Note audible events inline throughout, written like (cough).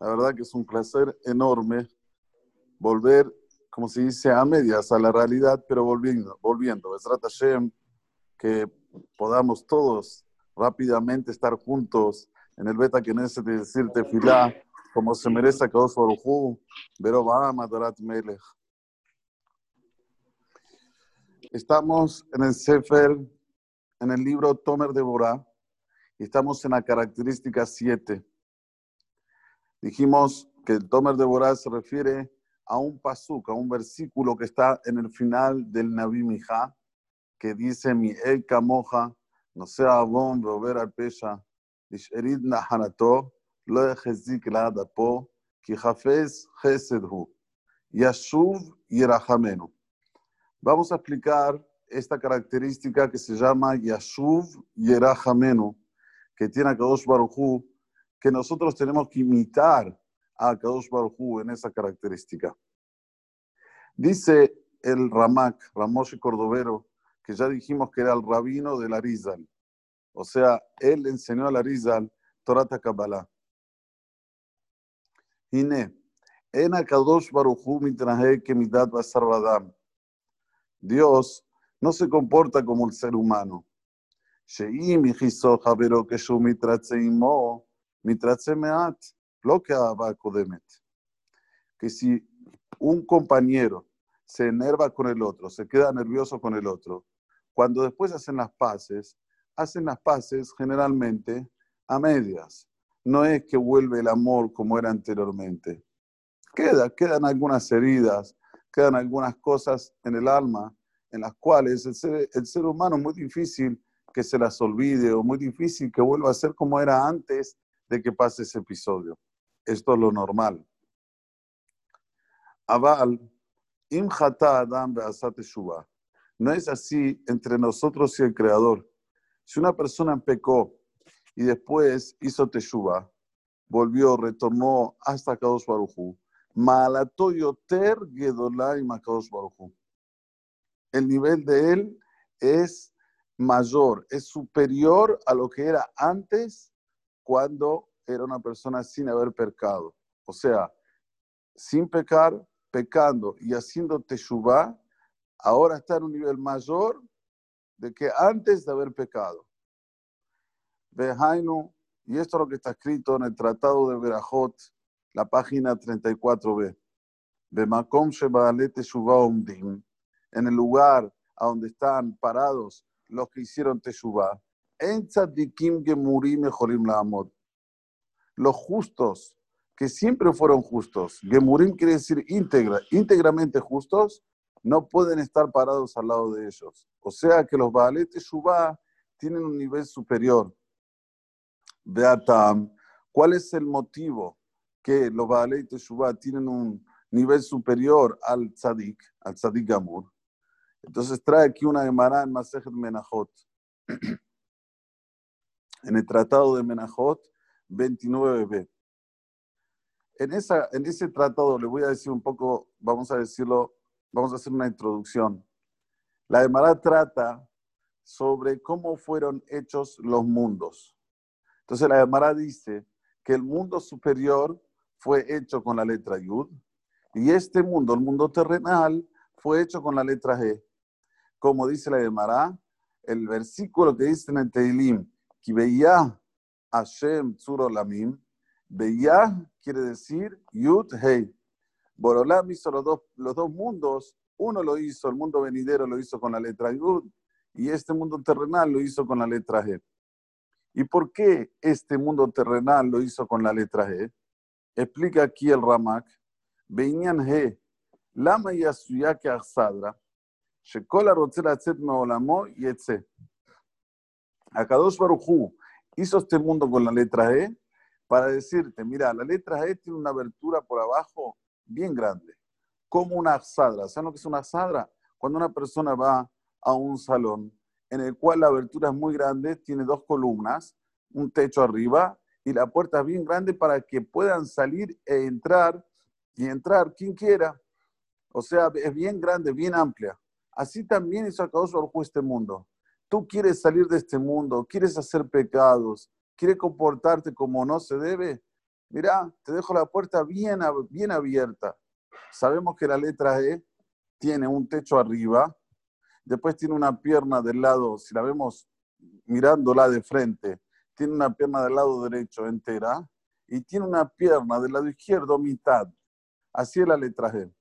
La verdad que es un placer enorme volver, como se dice, a medias a la realidad, pero volviendo, volviendo. Es Hashem, que podamos todos rápidamente estar juntos en el Beta Knesset de decirte filá, como se merece a Kadosh Baruchu, pero Madarat Melech. Estamos en el Sefer, en el libro Tomer de Borá, y estamos en la característica 7. Dijimos que el Tomer de Borá se refiere a un pasuk, a un versículo que está en el final del Nabi Mijá, que dice, mi el kamoja, no sea bon volver al pesha, nish'erid nahanato, lo ejezik la dapo, ki hafez chesed hu, yashuv yirachamenu. Vamos a explicar esta característica que se llama yashuv yirachamenu, que tiene a Kadosh Baruj que nosotros tenemos que imitar a Kadosh Baruj en esa característica. Dice el Ramak, Ramoshi Cordovero, que ya dijimos que era el rabino de la Rizal. O sea, él enseñó a la Rizal Torah Kabbalah. Hine, en Kadosh Baruchu mitraje que midat basarvadam. Dios no se comporta como el ser humano. Sheim hizo javero que mitratzeimo, mitratzemeat, lo que kodemet. Que si un compañero se enerva con el otro, se queda nervioso con el otro, cuando después hacen las paces, hacen las paces generalmente a medias. No es que vuelve el amor como era anteriormente. Queda, quedan algunas heridas, quedan algunas cosas en el alma en las cuales el ser, el ser humano es muy difícil que se las olvide o muy difícil que vuelva a ser como era antes de que pase ese episodio. Esto es lo normal. Aval, im adam no es así entre nosotros y el Creador. Si una persona pecó y después hizo teshuva, volvió, retornó hasta Kadosh Baruchu, malatoyoter gedolai Kadosh Baruchu. El nivel de él es mayor, es superior a lo que era antes cuando era una persona sin haber pecado. O sea, sin pecar, pecando y haciendo teshuva, ahora está en un nivel mayor de que antes de haber pecado. Behainu, y esto es lo que está escrito en el Tratado de Berajot, la página 34b. Bemakom en el lugar a donde están parados los que hicieron Teshuvah, en tzadikim gemurim mejorim la amot. Los justos, que siempre fueron justos, gemurim quiere decir íntegra, íntegramente justos, no pueden estar parados al lado de ellos. O sea que los Baaletes Shubá tienen un nivel superior. Beatam, ¿cuál es el motivo que los Baaletes Shubá tienen un nivel superior al Tzadik, al Tzadik Gamur? Entonces trae aquí una Gemara en Masejet Menachot. (clears throat) En el tratado de Menachot 29b. En, esa, en ese tratado le voy a decir un poco, vamos a decirlo vamos a hacer una introducción. La Gemara trata sobre cómo fueron hechos los mundos. Entonces la Gemara dice que el mundo superior fue hecho con la letra Yud y este mundo, el mundo terrenal, fue hecho con la letra G. Como dice la Gemara, el versículo que dice en el Teilim, que veía Hashem Tzuro Lamim, veía quiere decir Yud Hei. Borolam hizo los dos, los dos mundos. Uno lo hizo, el mundo venidero lo hizo con la letra Yud y este mundo terrenal lo hizo con la letra G. ¿Y por qué este mundo terrenal lo hizo con la letra G? Explica aquí el Ramak. Venían G. Lama y Asadra. Shekola Rotzera Tzet Meolamo y Etze. Akadosh Baruchu hizo este mundo con la letra G para decirte, mira, la letra G tiene una abertura por abajo bien grande, como una asadra. ¿Saben lo que es una asadra? Cuando una persona va a un salón en el cual la abertura es muy grande, tiene dos columnas, un techo arriba y la puerta es bien grande para que puedan salir e entrar y entrar quien quiera. O sea, es bien grande, bien amplia. Así también hizo Akadosh Baruj este mundo. Tú quieres salir de este mundo, quieres hacer pecados, quieres comportarte como no se debe, Mira, te dejo la puerta bien, bien abierta. Sabemos que la letra E tiene un techo arriba, después tiene una pierna del lado, si la vemos mirándola de frente, tiene una pierna del lado derecho entera y tiene una pierna del lado izquierdo mitad. Así es la letra G.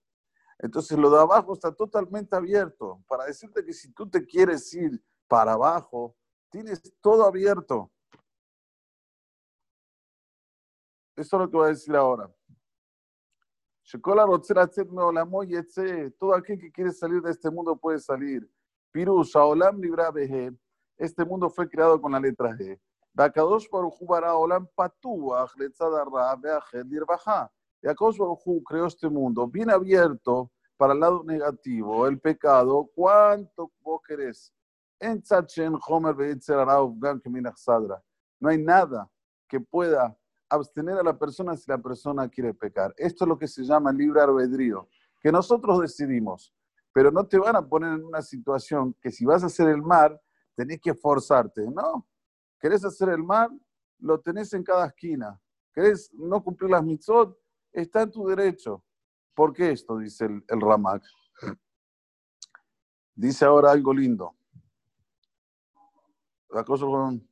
Entonces lo de abajo está totalmente abierto para decirte que si tú te quieres ir para abajo, tienes todo abierto. Eso es lo que voy a decir ahora. Todo aquel que quiere salir de este mundo puede salir. Pirusha, Olam Libra Este mundo fue creado con la letra G. Bakadosh Baruchu bara Olam Patuach Letzadara Beajet Dirbaja. Yakosh Baruchu creó este mundo bien abierto para el lado negativo, el pecado. ¿Cuánto vos querés? En Homer Sadra. No hay nada que pueda abstener a la persona si la persona quiere pecar. Esto es lo que se llama libre albedrío, que nosotros decidimos, pero no te van a poner en una situación que si vas a hacer el mal, tenés que esforzarte. No, querés hacer el mal, lo tenés en cada esquina. Querés no cumplir las mitzvot, está en tu derecho. ¿Por qué esto? Dice el, el Ramak. Dice ahora algo lindo. La cosa con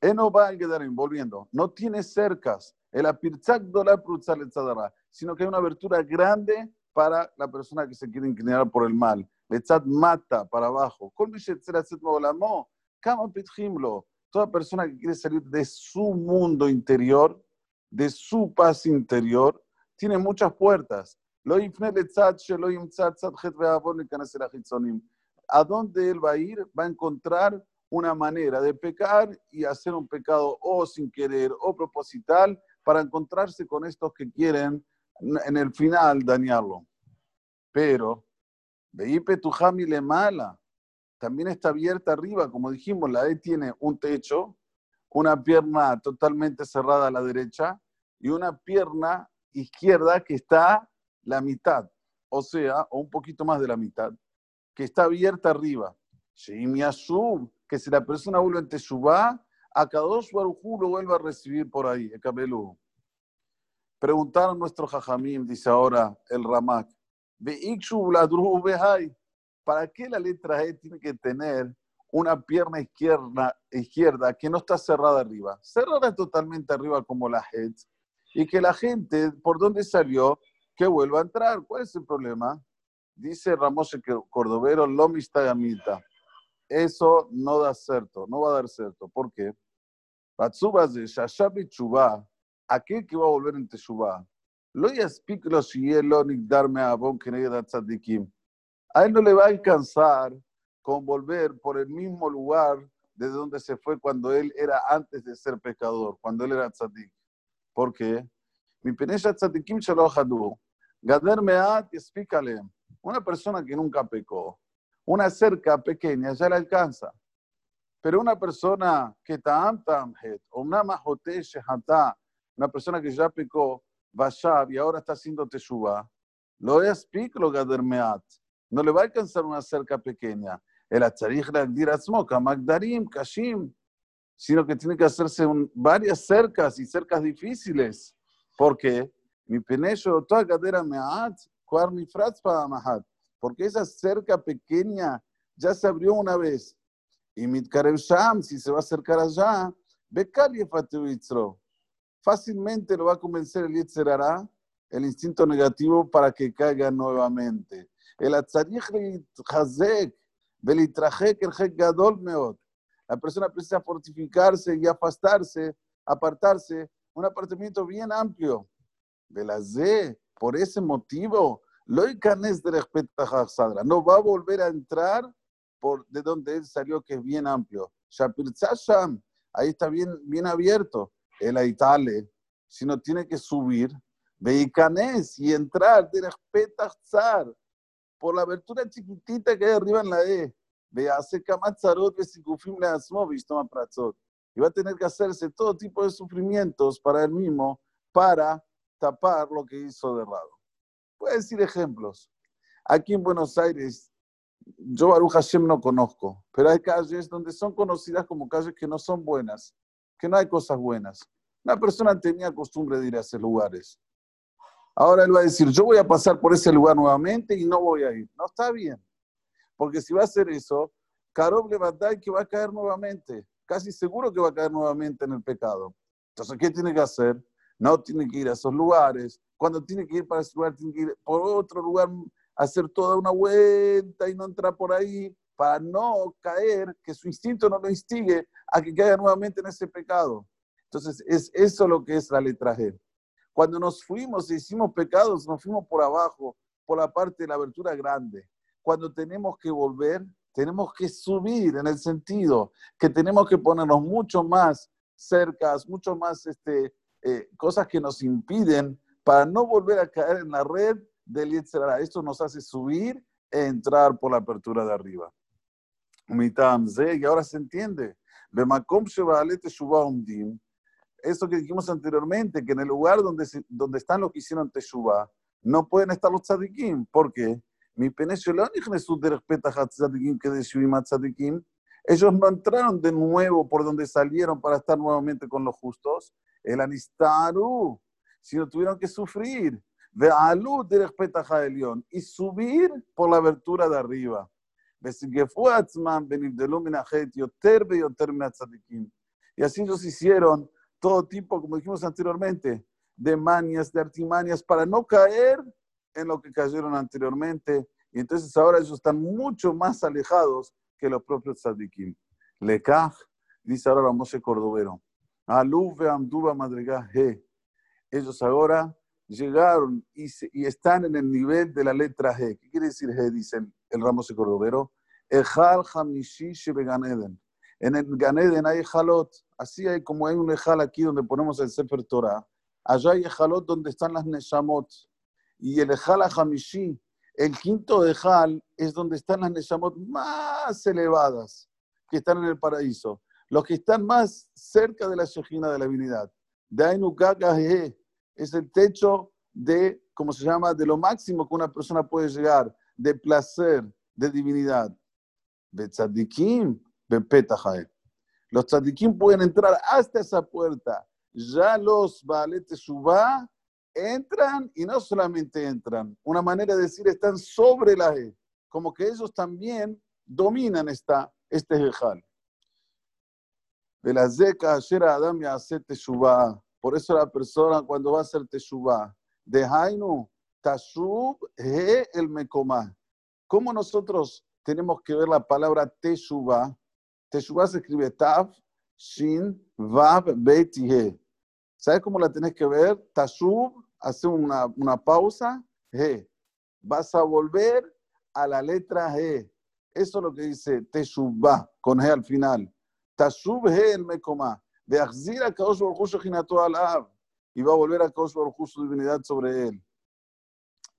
Eno va volviendo, no tiene cercas, el apirtzak dola sino que hay una abertura grande para la persona que se quiere inclinar por el mal. Letzat mata para abajo. Toda persona que quiere salir de su mundo interior, de su paz interior, tiene muchas puertas. ¿A dónde él va a ir? Va a encontrar una manera de pecar y hacer un pecado o sin querer o proposital para encontrarse con estos que quieren en el final dañarlo. Pero, Beipe Tujami le mala, también está abierta arriba, como dijimos, la E tiene un techo, una pierna totalmente cerrada a la derecha y una pierna izquierda que está la mitad, o sea, o un poquito más de la mitad, que está abierta arriba. Sheimiasub, que si la persona vuelve en Teshuvah, a Kadosh Barujú lo vuelve a recibir por ahí, el Kabelú. Preguntaron nuestro Jajamim, dice ahora el Ramak, ¿para qué la letra E tiene que tener una pierna izquierda, izquierda que no está cerrada arriba? Cerrada totalmente arriba como la head y que la gente, por donde salió, que vuelva a entrar. ¿Cuál es el problema? Dice Ramos Cordovero, Lomista Gamita eso no da cierto, no va a dar cierto. ¿Por qué? de Shashabi Chubá, aquel que va a volver en Teshuvá, lo yaspik lo ni darme a bon tzadikim. A él no le va a alcanzar con volver por el mismo lugar de donde se fue cuando él era antes de ser pecador, cuando él era tzadik. ¿Por qué? Mi penesha tzadikim shalochadu. Gader meat explícale. Una persona que nunca pecó, una cerca pequeña ya la alcanza. Pero una persona que ta'am tamhet, o una shehata, una persona que ya pecó, y ahora está haciendo teshuva, lo es lo gadermeat. No le va a alcanzar una cerca pequeña. El magdarim, kashim, sino que tiene que hacerse varias cercas y cercas difíciles. porque Mi penecho, toda cadera meat, porque esa cerca pequeña ya se abrió una vez. Y Mitkarev Sham, si se va a acercar allá, Fácilmente lo va a convencer el Yetzerara, el instinto negativo, para que caiga nuevamente. El Hazek. La persona precisa fortificarse y afastarse, apartarse, un apartamiento bien amplio. Belazé, por ese motivo, de no va a volver a entrar por de donde él salió, que es bien amplio. ahí está bien, bien abierto. El Aitale, si no tiene que subir, Veicanes y entrar de por la abertura chiquitita que hay arriba en la E. Y va a tener que hacerse todo tipo de sufrimientos para él mismo, para tapar lo que hizo de errado. Voy a decir ejemplos. Aquí en Buenos Aires, yo Baruch Hashem no conozco, pero hay calles donde son conocidas como calles que no son buenas, que no hay cosas buenas. Una persona tenía costumbre de ir a esos lugares. Ahora él va a decir, yo voy a pasar por ese lugar nuevamente y no voy a ir. No está bien. Porque si va a hacer eso, Karob le va a dar que va a caer nuevamente. Casi seguro que va a caer nuevamente en el pecado. Entonces, ¿qué tiene que hacer? No tiene que ir a esos lugares. Cuando tiene que ir para ese lugar, tiene que ir por otro lugar, hacer toda una vuelta y no entrar por ahí para no caer, que su instinto no lo instigue a que caiga nuevamente en ese pecado. Entonces, es eso lo que es la letra G. Cuando nos fuimos e hicimos pecados, nos fuimos por abajo, por la parte de la abertura grande. Cuando tenemos que volver, tenemos que subir en el sentido que tenemos que ponernos mucho más cercas, mucho más este, eh, cosas que nos impiden para no volver a caer en la red del Yetzirah. Esto nos hace subir e entrar por la apertura de arriba. Y ahora se entiende. Eso que dijimos anteriormente, que en el lugar donde, donde están los que hicieron Teshuvah, no pueden estar los tzadikim. ¿Por qué? Mi ellos no entraron de nuevo por donde salieron para estar nuevamente con los justos. El anistaru, sino tuvieron que sufrir. De alud de león y subir por la abertura de arriba. Y así ellos hicieron todo tipo, como dijimos anteriormente, de manias, de artimañas, para no caer en lo que cayeron anteriormente. Y entonces ahora ellos están mucho más alejados que los propios tzadikim. Lekaj, dice ahora Moshe Cordovero. Aluve Amduba Madrigal G. Ellos ahora llegaron y, y, están en el nivel de la letra G. ¿Qué quiere decir G? Dice el, Ramos de Cordovero. Ejal Hamishi Beganeden. En el Ganeden hay Jalot. Así hay como hay un Ejal aquí donde ponemos el Sefer Torah. Allá hay Ejalot donde están las Neshamot. Y el Ejal Hamishi, el quinto Ejal, es donde están las Neshamot más elevadas que están en el paraíso. Los que están más cerca de la Shejina de la divinidad. Dainu es el techo de, como se llama, de lo máximo que una persona puede llegar, de placer, de divinidad. Betzadikim, Los tzadikim pueden entrar hasta esa puerta. Ya los Baalete Shubá entran y no solamente entran. Una manera de decir, están sobre la E. Como que ellos también dominan esta, este Jejal. De la Zeka, Adam y hace Teshuvah. Por eso la persona cuando va a hacer Teshuvah, de Hainu, Tashub, He el Mekomá. ¿Cómo nosotros tenemos que ver la palabra Teshuvah? Teshuvah se escribe Tav, Shin, Vav, Bet He. ¿Sabes cómo la tenés que ver? Tashub, hace una, una pausa, He. Vas a volver a la letra He. Eso es lo que dice Teshuvah, con He al final. Tashub el Mekomá de Achzir a Kaosh al Ab, y va a volver a Kaosh Baruj su divinidad sobre él.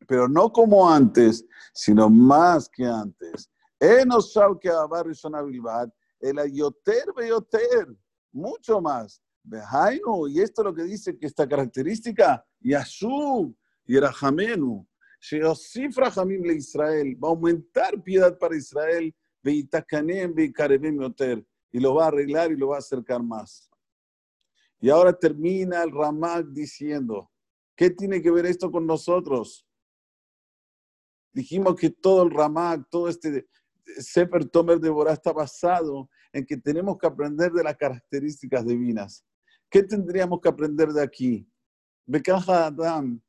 Pero no como antes, sino más que antes. Enos Shau que Abar Bilbad, el Ayoter Beyoter, mucho más. Behainu, y esto es lo que dice que esta característica, Yashub, Yerachamenu, Sheosif Rahamim le Israel, va a aumentar piedad para Israel, Beitakanem, Beikarebem Yoter, y lo va a arreglar y lo va a acercar más. Y ahora termina el Ramak diciendo, ¿qué tiene que ver esto con nosotros? Dijimos que todo el Ramak, todo este Sefer Tomer de Borá está basado en que tenemos que aprender de las características divinas. ¿Qué tendríamos que aprender de aquí? Adam,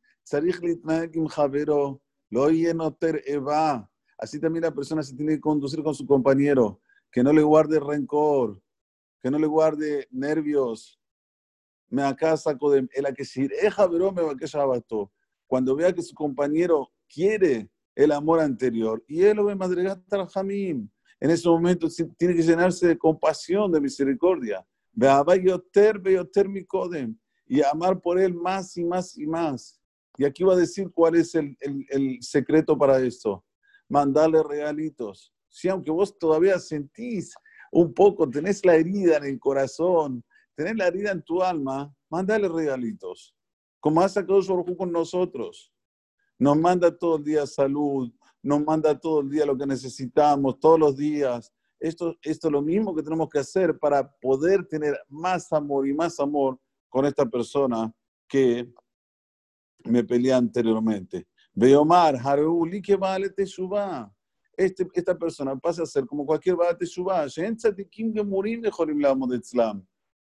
Así también la persona se tiene que conducir con su compañero, que no le guarde rencor, que no le guarde nervios, me acasa con el que si me va a Cuando vea que su compañero quiere el amor anterior y él lo ve madrigar jamim, en ese momento tiene que llenarse de compasión, de misericordia. Y amar por él más y más y más. Y aquí va a decir cuál es el, el, el secreto para esto. Mandarle regalitos. Si aunque vos todavía sentís un poco, tenés la herida en el corazón, tener la herida en tu alma, mándale regalitos. Como ha sacado su con nosotros. Nos manda todo el día salud, nos manda todo el día lo que necesitamos, todos los días. esto, esto es lo mismo que tenemos que hacer para poder tener más amor y más amor con esta persona que me peleé anteriormente. Veomar, Haruli que vale te suba. Este, esta persona pasa a ser como cualquier vale te suba.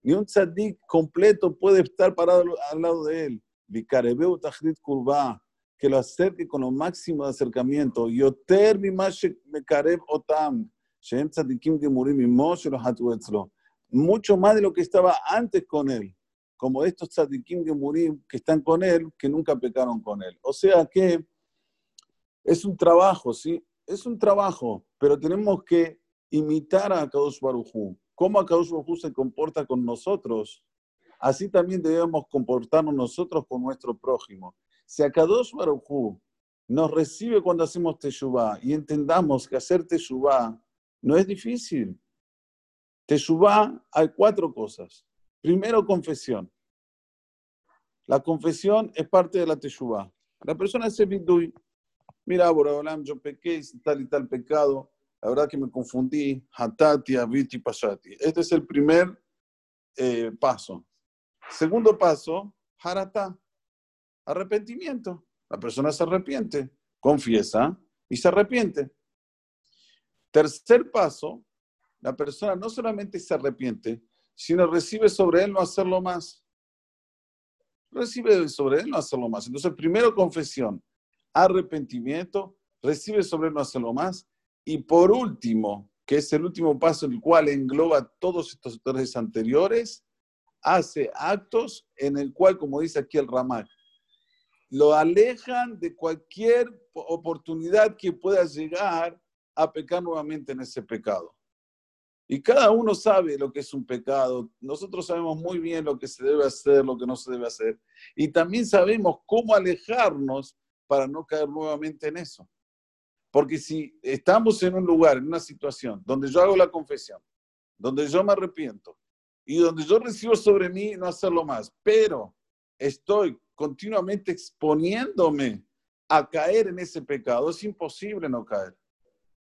Ni un tzadik completo puede estar parado al lado de él. Vikarebeu tachrit kurba, que lo acerque con lo máximo de acercamiento. Yoter mi me kareb otam. Gemurim Mucho más de lo que estaba antes con él como estos tzadikim que que están con él, que nunca pecaron con él. O sea que es un trabajo, ¿sí? Es un trabajo, pero tenemos que imitar a Kadosh Barujú. Cómo Kadosh Barujú se comporta con nosotros, así también debemos comportarnos nosotros con nuestro prójimo. Si a Kadosh Barujú nos recibe cuando hacemos Teshuvah y entendamos que hacer Teshuvah no es difícil. Teshuvah hay cuatro cosas. Primero, confesión. La confesión es parte de la teshuvah. La persona dice, mira, Boraholam, yo pequé, tal y tal pecado, la verdad que me confundí, hatati, aviti, pasati. Este es el primer eh, paso. Segundo paso, harata, arrepentimiento. La persona se arrepiente, confiesa y se arrepiente. Tercer paso, la persona no solamente se arrepiente, sino recibe sobre él no hacerlo más. Recibe sobre él no hacerlo más. Entonces, primero confesión, arrepentimiento, recibe sobre no hacerlo más. Y por último, que es el último paso el cual engloba todos estos tres anteriores, hace actos en el cual, como dice aquí el Ramak, lo alejan de cualquier oportunidad que pueda llegar a pecar nuevamente en ese pecado. Y cada uno sabe lo que es un pecado. Nosotros sabemos muy bien lo que se debe hacer, lo que no se debe hacer. Y también sabemos cómo alejarnos para no caer nuevamente en eso. Porque si estamos en un lugar, en una situación donde yo hago la confesión, donde yo me arrepiento y donde yo recibo sobre mí no hacerlo más, pero estoy continuamente exponiéndome a caer en ese pecado, es imposible no caer.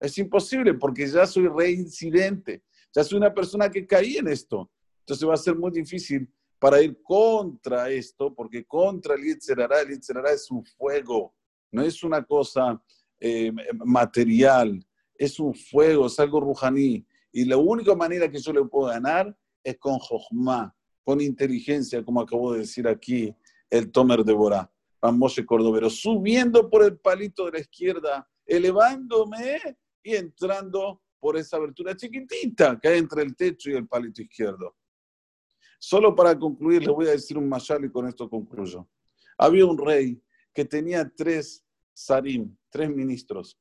Es imposible porque ya soy reincidente ya soy una persona que caí en esto. Entonces va a ser muy difícil para ir contra esto, porque contra el Yitzhara, el Yitzhara es un fuego, no es una cosa eh, material, es un fuego, es algo rujaní. Y la única manera que yo le puedo ganar es con Jochma, con inteligencia, como acabo de decir aquí el Tomer de Borá, Moshe Cordovero, subiendo por el palito de la izquierda, elevándome y entrando por esa abertura chiquitita que hay entre el techo y el palito izquierdo. Solo para concluir, les voy a decir un mayal y con esto concluyo. Había un rey que tenía tres sarim, tres ministros,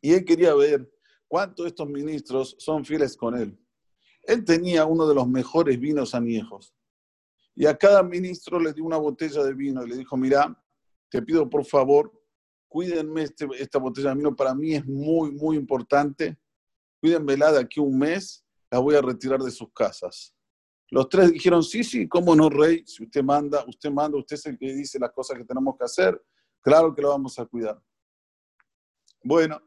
y él quería ver cuántos de estos ministros son fieles con él. Él tenía uno de los mejores vinos añejos, y a cada ministro le dio una botella de vino y le dijo, mira, te pido por favor, cuídenme este, esta botella de vino, para mí es muy, muy importante cuídenmela de aquí un mes, la voy a retirar de sus casas. Los tres dijeron, sí, sí, cómo no, rey, si usted manda, usted manda, usted es el que dice las cosas que tenemos que hacer, claro que lo vamos a cuidar. Bueno,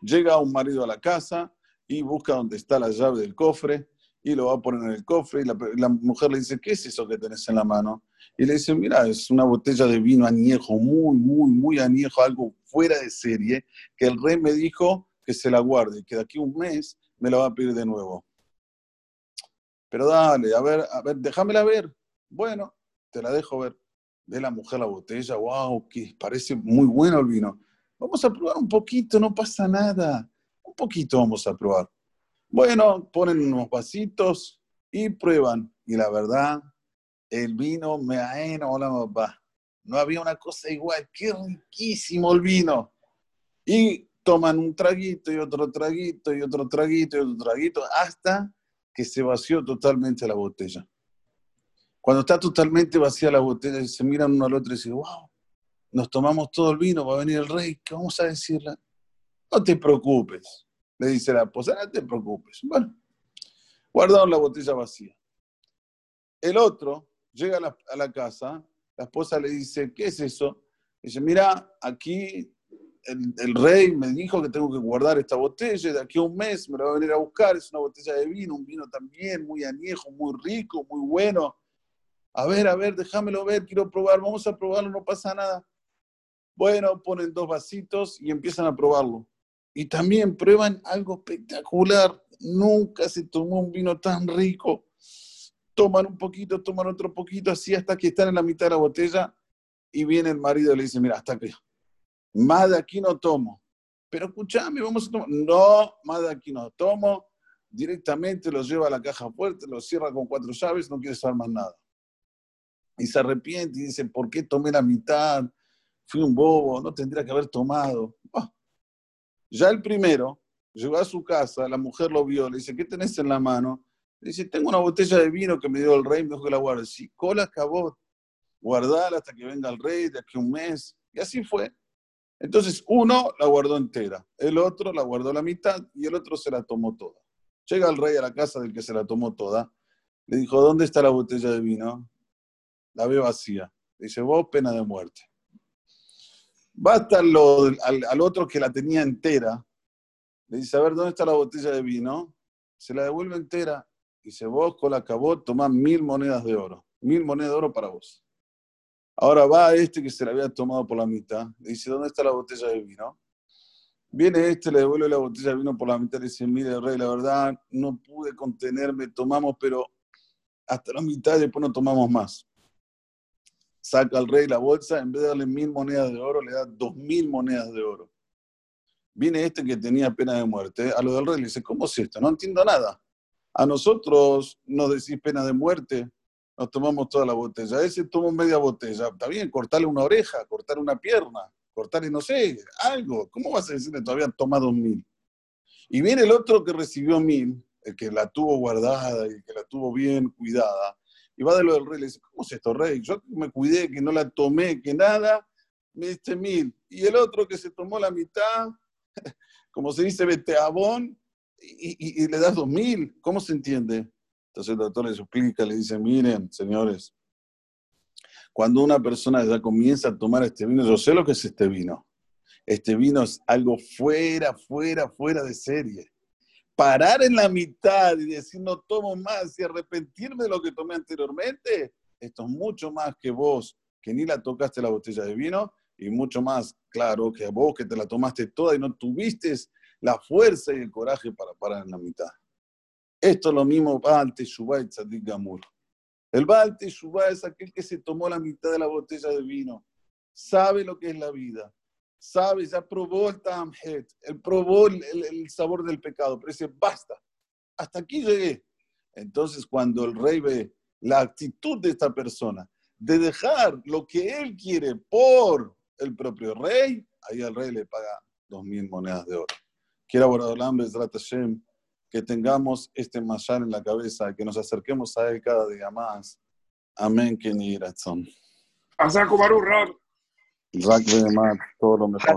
llega un marido a la casa y busca donde está la llave del cofre y lo va a poner en el cofre y la, mujer le dice, ¿qué es eso que tenés en la mano? Y le dice, mira, es una botella de vino añejo, muy, muy, muy añejo, algo fuera de serie, que el rey me dijo que se la guarde, que de aquí a un mes me la va a pedir de nuevo. Pero dale, a ver, a ver, déjamela ver. Bueno, te la dejo ver. Ve la mujer la botella, wow, que parece muy bueno el vino. Vamos a probar un poquito, no pasa nada. Un poquito vamos a probar. Bueno, ponen unos vasitos y prueban. Y la verdad, el vino me hola va. No había una cosa igual, qué riquísimo el vino. Y toman un traguito y otro traguito y otro traguito y otro traguito hasta que se vació totalmente la botella. Cuando está totalmente vacía la botella, se miran uno al otro y dicen, wow, nos tomamos todo el vino, va a venir el rey, ¿qué vamos a decirle? No te preocupes, le dice la esposa, no te preocupes. Bueno, guardaron la botella vacía. El otro llega a la, a la casa, la esposa le dice, ¿qué es eso? Dice, mira, aquí el, rey me dijo que tengo que guardar esta botella de aquí a un mes me la va a venir a buscar. Es una botella de vino, un vino también muy añejo, muy rico, muy bueno. A ver, a ver, déjamelo ver, quiero probar, vamos a probarlo, no pasa nada. Bueno, ponen dos vasitos y empiezan a probarlo. Y también prueban algo espectacular. Nunca se tomó un vino tan rico. Toman un poquito, toman otro poquito, así hasta que están en la mitad de la botella. Y viene el marido y le dice, mira, hasta que más de aquí no tomo. Pero escúchame, vamos a tomar. No, más de aquí no tomo. Directamente lo lleva a la caja fuerte, lo cierra con cuatro llaves, no quiere saber más nada. Y se arrepiente y dice, ¿por qué tomé la mitad? Fui un bobo, no tendría que haber tomado. Ah. Ya el primero llegó a su casa, la mujer lo vio, le dice, ¿qué tenés en la mano? Le dice, tengo una botella de vino que me dio el rey, me que la guarde. Si cola acabó, guardala hasta que venga el rey de aquí a un mes. Y así fue. Entonces, uno la guardó entera, el otro la guardó la mitad y el otro se la tomó toda. Llega el rey a la casa del que se la tomó toda, le dijo, ¿dónde está la botella de vino? La ve vacía. Dice, vos pena de muerte. Basta al, al otro que la tenía entera. Le dice, a ver, ¿dónde está la botella de vino? Se la devuelve entera. Dice, vos, con la acabó, tomás mil monedas de oro. Mil monedas de oro para vos. Ahora va este que se la había tomado por la mitad, le dice, ¿dónde está la botella de vino? Viene este, le devuelve la botella de vino por la mitad, le dice, mire, rey, la verdad, no pude contenerme, tomamos, pero hasta la mitad y después no tomamos más. Saca al rey la bolsa, en vez de darle mil monedas de oro, le da dos mil monedas de oro. Viene este que tenía pena de muerte, a lo del rey le dice, ¿cómo es esto? No entiendo nada. A nosotros nos decís pena de muerte, nos tomamos toda la botella. Ese tomó media botella. Está bien, cortarle una oreja, cortarle una pierna, cortarle, no sé, algo. ¿Cómo vas a decirle todavía tomado mil? Y viene el otro que recibió mil, el que la tuvo guardada y que la tuvo bien cuidada. Y va de lo del rey, le dice, ¿cómo es esto, rey? Yo me cuidé, que no la tomé, que nada, me diste mil. Y el otro que se tomó la mitad, (laughs) como se dice, vete a y, y, le das dos mil. ¿Cómo se entiende? Entonces el doctor les explica, le dice, miren, señores, cuando una persona ya comienza a tomar este vino, yo sé lo que es este vino. Este vino es algo fuera, fuera, fuera de serie. Parar en la mitad y decir no tomo más y arrepentirme de lo que tomé anteriormente, esto es mucho más que vos, que ni la tocaste la botella de vino, y mucho más, claro, que vos que te la tomaste toda y no tuviste la fuerza y el coraje para parar en la mitad. Esto es lo mismo Baal Teshuvah y Tzadik Gamur. El Baal Teshuvah es aquel que se tomó la mitad de la botella de vino, sabe lo que es la vida, sabe, ya probó el Tamhet, él probó el, el, sabor del pecado, pero dice, basta, hasta aquí llegué. Entonces, cuando el rey ve la actitud de esta persona de dejar lo que él quiere por el propio rey, ahí al rey le paga dos mil monedas de oro. Quiero Boradolán Bezrat Hashem que tengamos este mashal en la cabeza, que nos acerquemos a él cada día más. Amén, que ni razón. Azaku Baruch, Rak todo lo mejor.